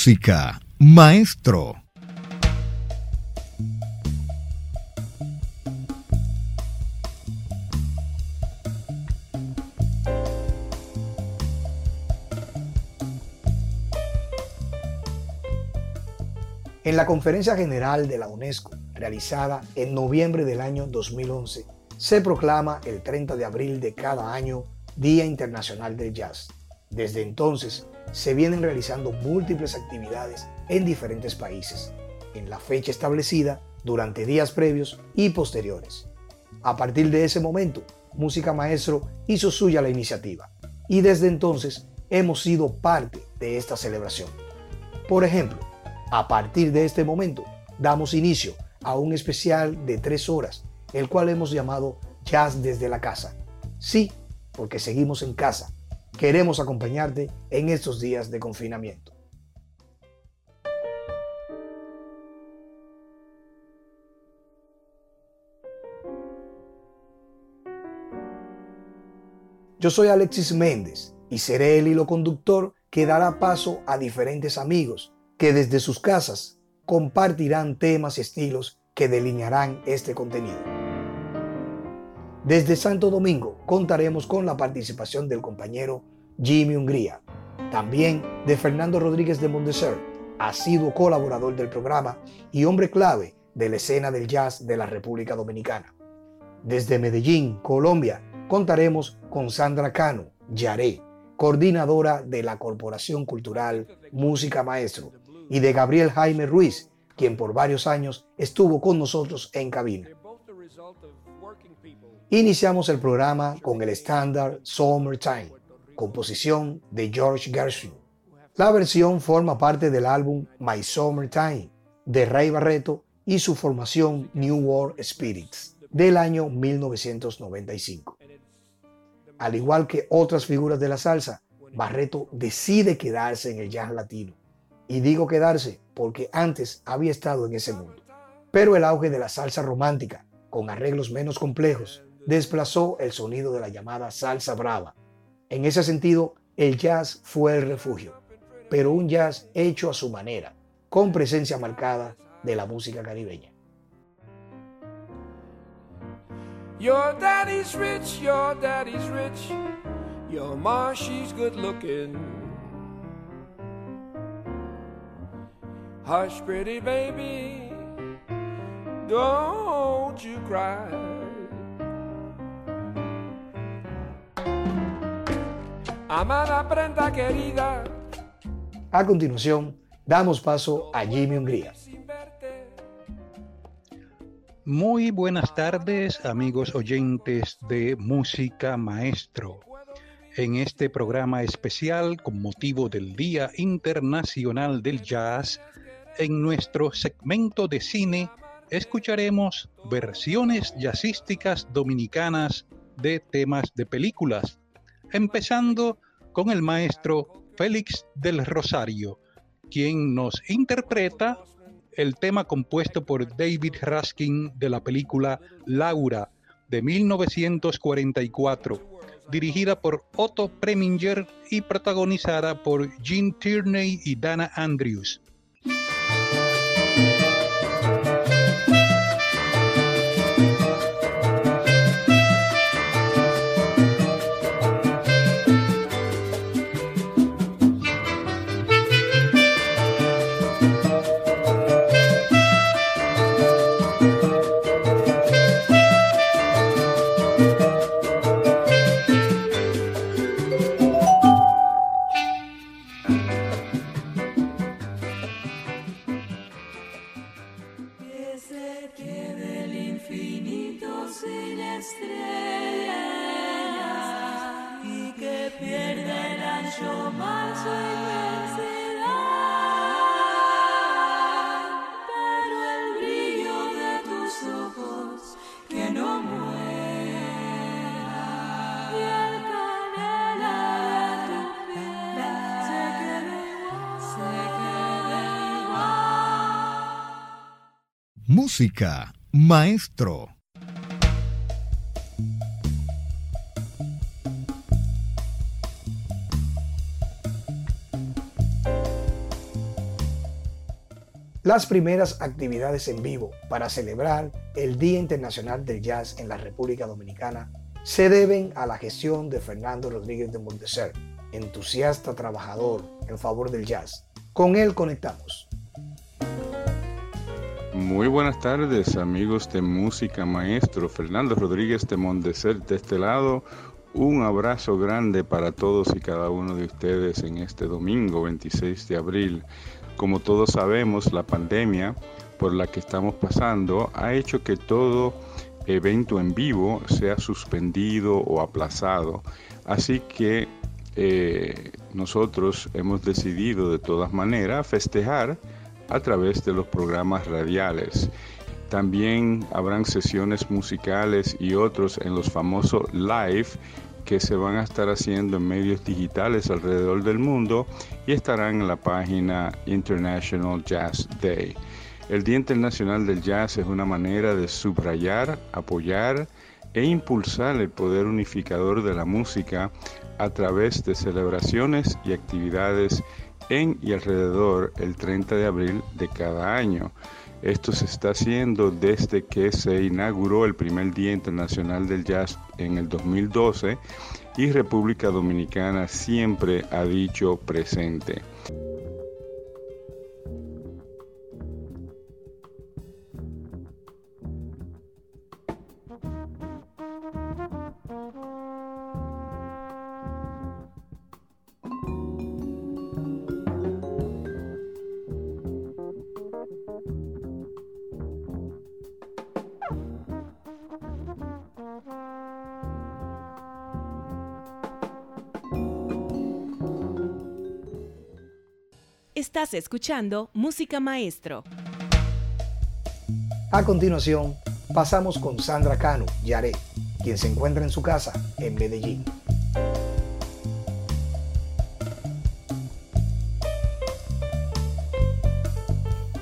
Música, maestro. En la Conferencia General de la UNESCO, realizada en noviembre del año 2011, se proclama el 30 de abril de cada año Día Internacional del Jazz. Desde entonces, se vienen realizando múltiples actividades en diferentes países, en la fecha establecida durante días previos y posteriores. A partir de ese momento, Música Maestro hizo suya la iniciativa y desde entonces hemos sido parte de esta celebración. Por ejemplo, a partir de este momento, damos inicio a un especial de tres horas, el cual hemos llamado Jazz desde la casa. Sí, porque seguimos en casa queremos acompañarte en estos días de confinamiento. Yo soy Alexis Méndez y seré el hilo conductor que dará paso a diferentes amigos que desde sus casas compartirán temas y estilos que delinearán este contenido. Desde Santo Domingo contaremos con la participación del compañero Jimmy Hungría, también de Fernando Rodríguez de Mondeser, sido colaborador del programa y hombre clave de la escena del jazz de la República Dominicana. Desde Medellín, Colombia, contaremos con Sandra Cano, Yaré, coordinadora de la Corporación Cultural Música Maestro, y de Gabriel Jaime Ruiz, quien por varios años estuvo con nosotros en cabina. Iniciamos el programa con el estándar Summertime, composición de George Gershwin. La versión forma parte del álbum My Summertime de Ray Barreto y su formación New World Spirits del año 1995. Al igual que otras figuras de la salsa, Barreto decide quedarse en el jazz latino. Y digo quedarse porque antes había estado en ese mundo. Pero el auge de la salsa romántica, con arreglos menos complejos, desplazó el sonido de la llamada salsa brava. En ese sentido, el jazz fue el refugio, pero un jazz hecho a su manera, con presencia marcada de la música caribeña. Your daddy's rich, your daddy's rich. Your ma, she's good looking. Hush, pretty baby, don't you cry. Amada prenda querida. A continuación, damos paso a Jimmy Hungría. Muy buenas tardes, amigos oyentes de Música Maestro. En este programa especial con motivo del Día Internacional del Jazz, en nuestro segmento de cine escucharemos versiones jazzísticas dominicanas de temas de películas empezando con el maestro Félix del Rosario, quien nos interpreta el tema compuesto por David Raskin de la película Laura de 1944, dirigida por Otto Preminger y protagonizada por Gene Tierney y Dana Andrews. Música, maestro. Las primeras actividades en vivo para celebrar el Día Internacional del Jazz en la República Dominicana se deben a la gestión de Fernando Rodríguez de Monteser, entusiasta trabajador en favor del jazz. Con él conectamos. Muy buenas tardes amigos de Música Maestro, Fernando Rodríguez de Mondecer de este lado. Un abrazo grande para todos y cada uno de ustedes en este domingo 26 de abril. Como todos sabemos, la pandemia por la que estamos pasando ha hecho que todo evento en vivo sea suspendido o aplazado. Así que eh, nosotros hemos decidido de todas maneras festejar a través de los programas radiales. También habrán sesiones musicales y otros en los famosos live que se van a estar haciendo en medios digitales alrededor del mundo y estarán en la página International Jazz Day. El Día Internacional del Jazz es una manera de subrayar, apoyar e impulsar el poder unificador de la música a través de celebraciones y actividades en y alrededor el 30 de abril de cada año. Esto se está haciendo desde que se inauguró el primer Día Internacional del Jazz en el 2012 y República Dominicana siempre ha dicho presente. Estás escuchando Música Maestro. A continuación, pasamos con Sandra Cano, Yaré, quien se encuentra en su casa en Medellín.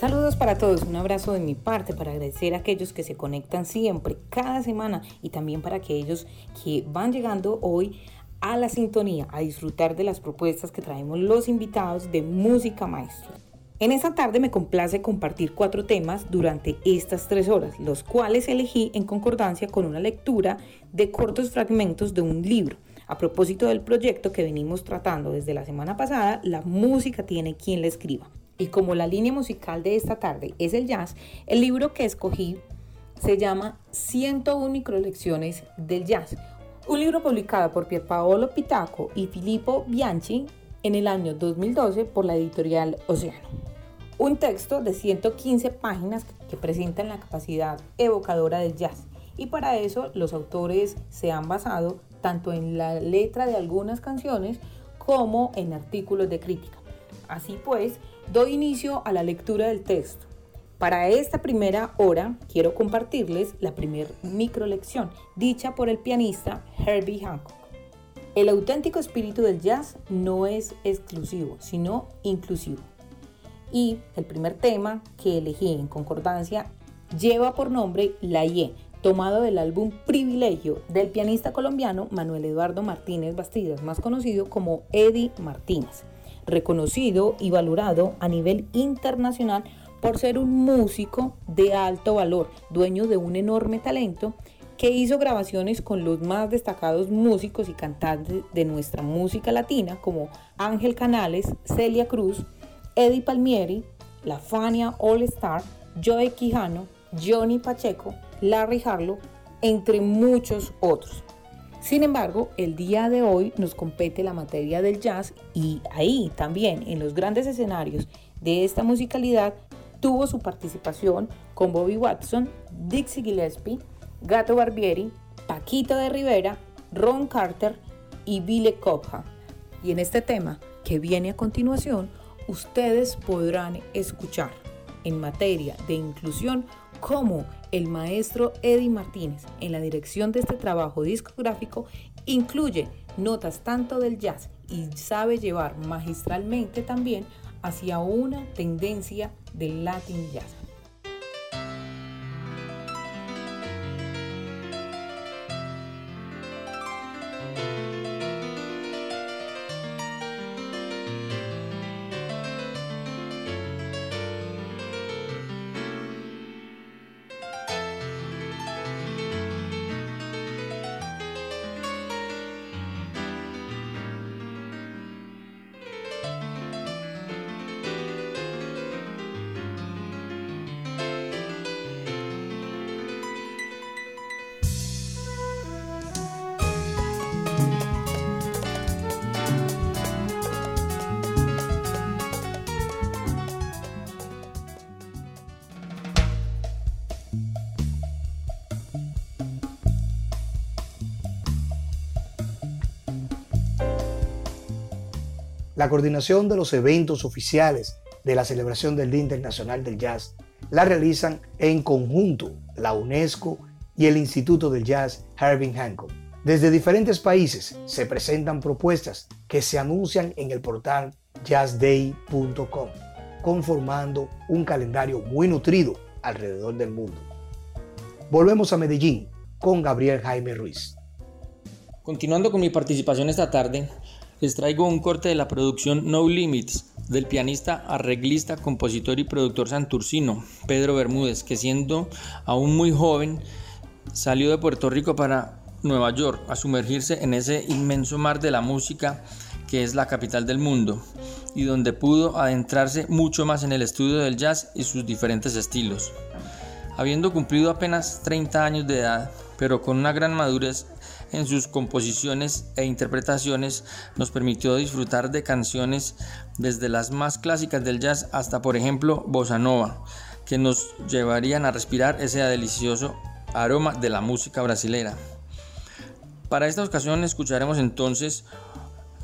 Saludos para todos, un abrazo de mi parte para agradecer a aquellos que se conectan siempre, cada semana y también para aquellos que van llegando hoy a la sintonía, a disfrutar de las propuestas que traemos los invitados de Música Maestro. En esta tarde me complace compartir cuatro temas durante estas tres horas, los cuales elegí en concordancia con una lectura de cortos fragmentos de un libro. A propósito del proyecto que venimos tratando desde la semana pasada, la música tiene quien la escriba. Y como la línea musical de esta tarde es el jazz, el libro que escogí se llama 101 microlecciones del jazz, un libro publicado por Pierpaolo Pitaco y Filippo Bianchi en el año 2012 por la editorial Océano. Un texto de 115 páginas que presentan la capacidad evocadora del jazz y para eso los autores se han basado tanto en la letra de algunas canciones como en artículos de crítica. Así pues, doy inicio a la lectura del texto. Para esta primera hora quiero compartirles la primera microlección dicha por el pianista Herbie Hancock. El auténtico espíritu del jazz no es exclusivo, sino inclusivo. Y el primer tema que elegí en concordancia lleva por nombre La Ye, tomado del álbum Privilegio del pianista colombiano Manuel Eduardo Martínez Bastidas, más conocido como Eddie Martínez, reconocido y valorado a nivel internacional por ser un músico de alto valor, dueño de un enorme talento, que hizo grabaciones con los más destacados músicos y cantantes de nuestra música latina como Ángel Canales, Celia Cruz, Eddie Palmieri, La Fania All Star, Joe Quijano, Johnny Pacheco, Larry Harlow, entre muchos otros. Sin embargo, el día de hoy nos compete la materia del jazz y ahí también en los grandes escenarios de esta musicalidad tuvo su participación con Bobby Watson, Dixie Gillespie, Gato Barbieri, Paquito de Rivera, Ron Carter y Billy Cobham. Y en este tema que viene a continuación, ustedes podrán escuchar en materia de inclusión cómo el maestro Eddie Martínez en la dirección de este trabajo discográfico incluye notas tanto del jazz y sabe llevar magistralmente también hacia una tendencia del Latin Jazz. La coordinación de los eventos oficiales de la celebración del Día Internacional del Jazz la realizan en conjunto la UNESCO y el Instituto del Jazz Herbie Hancock. Desde diferentes países se presentan propuestas que se anuncian en el portal jazzday.com, conformando un calendario muy nutrido alrededor del mundo. Volvemos a Medellín con Gabriel Jaime Ruiz. Continuando con mi participación esta tarde, les traigo un corte de la producción No Limits del pianista, arreglista, compositor y productor santurcino Pedro Bermúdez, que siendo aún muy joven salió de Puerto Rico para Nueva York a sumergirse en ese inmenso mar de la música que es la capital del mundo y donde pudo adentrarse mucho más en el estudio del jazz y sus diferentes estilos. Habiendo cumplido apenas 30 años de edad, pero con una gran madurez en sus composiciones e interpretaciones nos permitió disfrutar de canciones desde las más clásicas del jazz hasta por ejemplo bossa nova, que nos llevarían a respirar ese delicioso aroma de la música brasilera. Para esta ocasión escucharemos entonces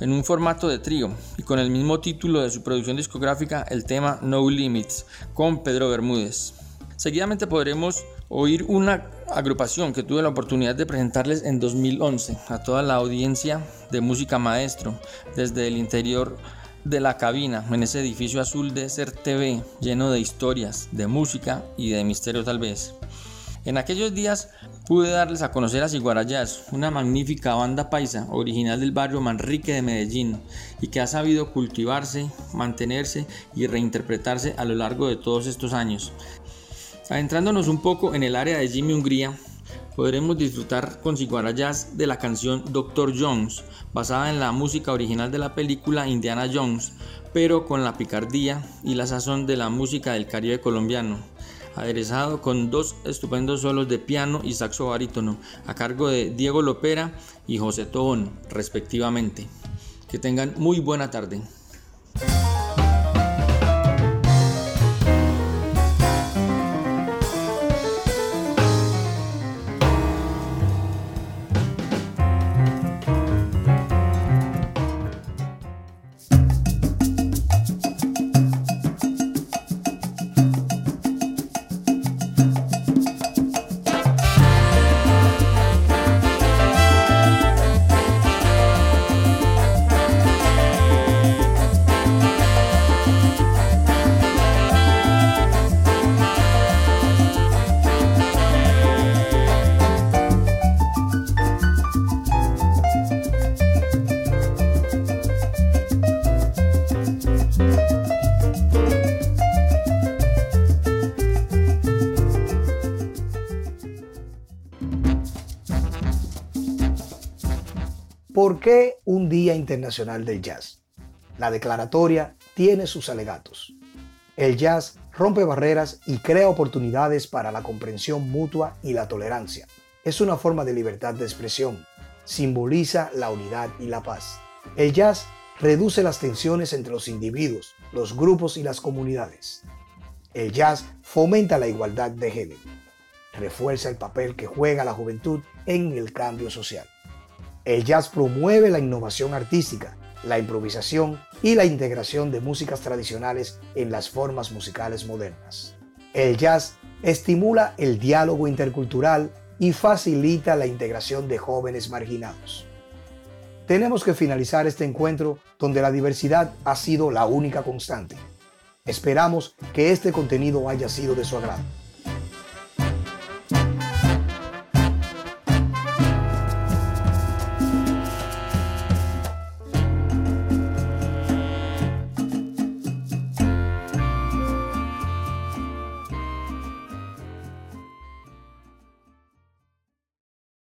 en un formato de trío y con el mismo título de su producción discográfica el tema No Limits con Pedro Bermúdez. Seguidamente podremos oír una agrupación que tuve la oportunidad de presentarles en 2011 a toda la audiencia de música maestro desde el interior de la cabina en ese edificio azul de Ser TV lleno de historias, de música y de misterio tal vez. En aquellos días pude darles a conocer a Ciguarayas, una magnífica banda paisa original del barrio Manrique de Medellín y que ha sabido cultivarse, mantenerse y reinterpretarse a lo largo de todos estos años. Adentrándonos un poco en el área de Jimmy Hungría, podremos disfrutar con Ciguarayas de la canción Doctor Jones, basada en la música original de la película Indiana Jones, pero con la picardía y la sazón de la música del Caribe colombiano aderezado con dos estupendos solos de piano y saxo barítono a cargo de Diego Lopera y José Tobón, respectivamente. Que tengan muy buena tarde. ¿Por qué un Día Internacional del Jazz? La declaratoria tiene sus alegatos. El jazz rompe barreras y crea oportunidades para la comprensión mutua y la tolerancia. Es una forma de libertad de expresión. Simboliza la unidad y la paz. El jazz reduce las tensiones entre los individuos, los grupos y las comunidades. El jazz fomenta la igualdad de género. Refuerza el papel que juega la juventud en el cambio social. El jazz promueve la innovación artística, la improvisación y la integración de músicas tradicionales en las formas musicales modernas. El jazz estimula el diálogo intercultural y facilita la integración de jóvenes marginados. Tenemos que finalizar este encuentro donde la diversidad ha sido la única constante. Esperamos que este contenido haya sido de su agrado.